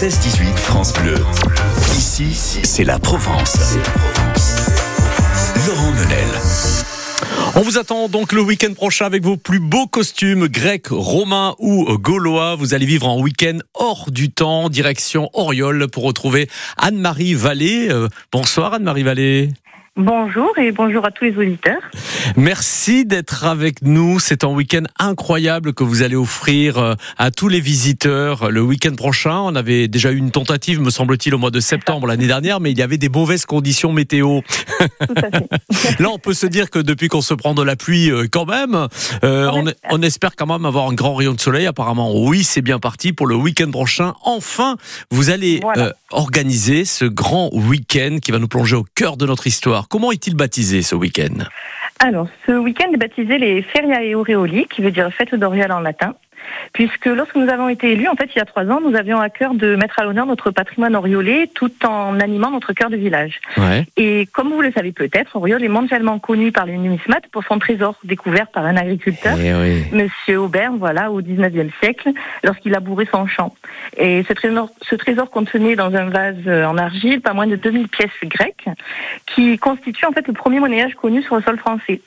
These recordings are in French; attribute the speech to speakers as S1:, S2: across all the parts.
S1: 16-18 France Bleu. Ici, c'est la Provence. Laurent Menel.
S2: On vous attend donc le week-end prochain avec vos plus beaux costumes grecs, romains ou gaulois. Vous allez vivre en week-end hors du temps, direction Oriol pour retrouver Anne-Marie Vallée. Euh, bonsoir Anne-Marie Vallée.
S3: Bonjour et bonjour à tous les auditeurs.
S2: Merci d'être avec nous. C'est un week-end incroyable que vous allez offrir euh, à tous les visiteurs le week-end prochain. On avait déjà eu une tentative, me semble-t-il, au mois de septembre l'année dernière, mais il y avait des mauvaises conditions météo. Là, on peut se dire que depuis qu'on se prend de la pluie, euh, quand même, euh, on, espère quand même avoir un grand rayon de soleil. Apparemment, oui, c'est bien parti pour le week-end prochain. Enfin, vous allez organiser ce grand week-end qui va nous plonger au cœur de notre histoire. Comment est-il baptisé ce week-end?
S3: Alors, ce week-end est baptisé les Feriae Aureoli, qui veut dire fête d'Oriol en latin puisque lorsque nous avons été élus, en fait, il y a trois ans, nous avions à cœur de mettre à l'honneur notre patrimoine oriolé tout en animant notre cœur de village. Et comme vous le savez peut-être, Oriol est mondialement connu par les numismates pour son trésor découvert par un agriculteur, eh Monsieur Aubert, voilà, au 19e siècle, lorsqu'il a bourré son champ. Et ce trésor, ce trésor contenait dans un vase en argile pas moins de 2000 pièces grecques, qui constituent en fait le premier monnayage connu sur le sol français.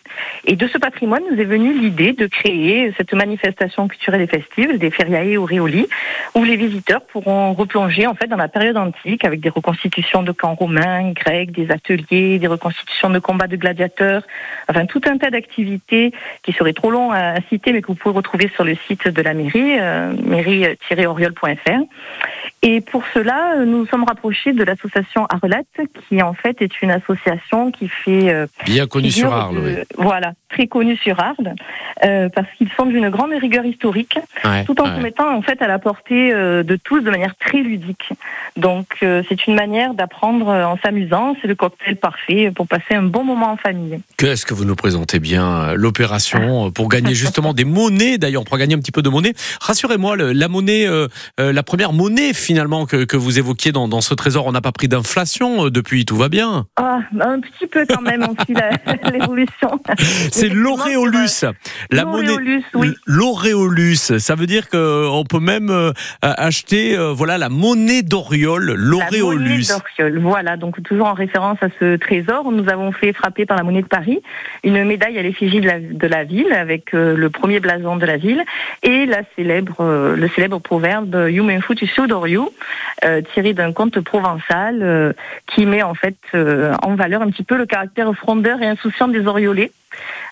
S3: Et de ce patrimoine nous est venue l'idée de créer cette manifestation culturelle et festive, des Feriae Aureoli, où les visiteurs pourront replonger en fait dans la période antique avec des reconstitutions de camps romains, grecs, des ateliers, des reconstitutions de combats de gladiateurs, enfin tout un tas d'activités qui seraient trop longs à citer, mais que vous pouvez retrouver sur le site de la mairie, euh, mairie-oriol.fr. Et pour cela, nous nous sommes rapprochés de l'association Arlette, qui en fait est une association qui fait
S2: euh, bien connue sur Arles, oui.
S3: voilà, très connue sur Arles, euh, parce qu'ils sont d'une grande rigueur historique, tout en se mettant en fait à la portée euh, de tous de manière très ludique. Donc euh, c'est une manière d'apprendre en s'amusant, c'est le cocktail parfait pour passer un bon moment en famille.
S2: Qu'est-ce que vous nous présentez bien l'opération pour gagner justement des monnaies d'ailleurs, pour gagner un petit peu de monnaie. Rassurez-moi, la monnaie, la première monnaie finalement que, que vous évoquiez dans, dans, ce trésor, on n'a pas pris d'inflation depuis, tout va bien.
S3: Ah, un petit peu quand même aussi l'évolution.
S2: C'est l'auréolus, la monnaie. Oui. L'auréolus, ça veut dire qu'on peut même euh, acheter euh, voilà la monnaie d'Oriol, l'auréolus.
S3: Voilà, donc toujours en référence à ce trésor, nous avons fait frapper par la monnaie de Paris une médaille à l'effigie de la, la, ville avec euh, le premier blason de la ville et la célèbre, le célèbre proverbe Yumen futu euh, tiré d'un conte provençal qui met en fait en valeur un petit peu le caractère frondeur et insouciant des Oriolais.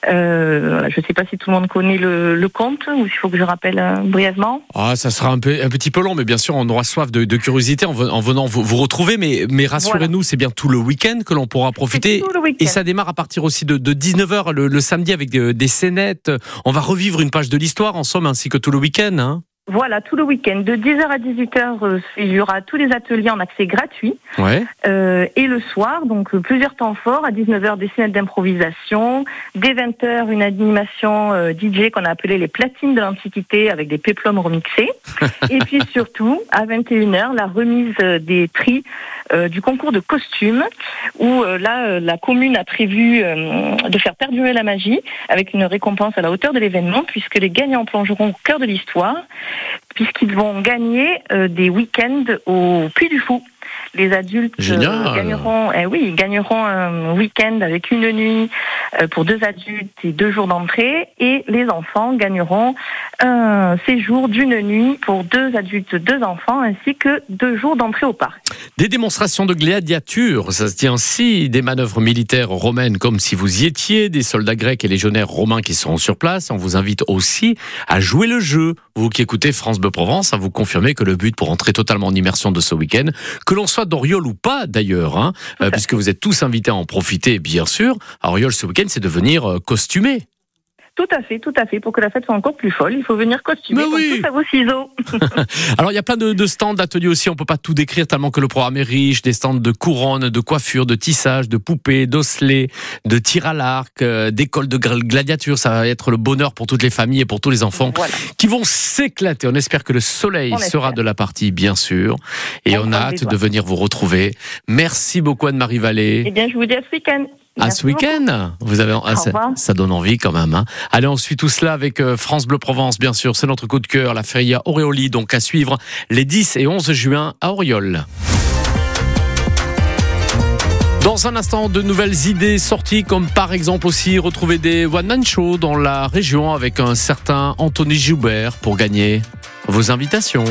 S3: Euh, je ne sais pas si tout le monde connaît le, conte ou s'il faut que je rappelle euh, brièvement.
S2: Ah, ça sera un, peu, un petit peu long, mais bien sûr, on aura soif de, curiosité en, venant vous, retrouver. Mais, mais rassurez-nous, c'est bien tout le week-end que l'on pourra profiter. Et ça démarre à partir aussi de, 19h le, samedi avec des, des, scénettes. On va revivre une page de l'histoire en somme, ainsi que tout le week-end. Hein.
S3: Voilà, tout le week-end, de 10h à 18h, euh, il y aura tous les ateliers en accès gratuit.
S2: Ouais.
S3: Euh, et le soir, donc euh, plusieurs temps forts, à 19h des scènes d'improvisation, dès 20h une animation DJ qu'on a appelée les platines de l'Antiquité avec des péplums remixés. et puis surtout, à 21h, la remise des tris du concours de costumes, où là, la commune a prévu de faire perdurer la magie avec une récompense à la hauteur de l'événement, puisque les gagnants plongeront au cœur de l'histoire puisqu'ils vont gagner euh, des week-ends au Puy du Fou. Les adultes euh, gagneront, eh oui, gagneront un week-end avec une nuit euh, pour deux adultes et deux jours d'entrée, et les enfants gagneront un séjour d'une nuit pour deux adultes, deux enfants, ainsi que deux jours d'entrée au parc.
S2: Des démonstrations de gladiature, ça se tient ainsi, des manœuvres militaires romaines comme si vous y étiez, des soldats grecs et légionnaires romains qui seront sur place. On vous invite aussi à jouer le jeu. Vous qui écoutez France Bleu Provence, à vous confirmer que le but pour entrer totalement en immersion de ce week-end, que l'on soit d'Oriol ou pas d'ailleurs, hein, euh, puisque vous êtes tous invités à en profiter, bien sûr. À Oriol ce week-end, c'est de venir euh, costumer.
S3: Tout à fait, tout à fait. Pour que la fête soit encore plus folle, il faut venir costumer oui. à vos ciseaux.
S2: Alors il y a plein de, stands d'ateliers aussi. On peut pas tout décrire tellement que le programme est riche. Des stands de couronne, de coiffure, de tissage, de poupées, d'osselets, de tir à l'arc, euh, d'école de gladiature. Ça va être le bonheur pour toutes les familles et pour tous les enfants qui vont s'éclater. On espère que le soleil sera de la partie, bien sûr, et on, a hâte de venir vous retrouver. Merci beaucoup Anne-Marie Vallée.
S3: Eh bien, je vous dis à ce week-end.
S2: À ce week-end Vous avez, ah, ça, ça, donne envie quand même. Hein. Allez, on suit tout cela avec euh, France Bleu Provence, bien sûr. C'est notre coup de cœur, la Feria Auréoli, donc à suivre les 10 et 11 juin à Auriol. Dans un instant, de nouvelles idées sorties, comme par exemple aussi retrouver des one-man shows dans la région avec un certain Anthony Joubert pour gagner vos invitations.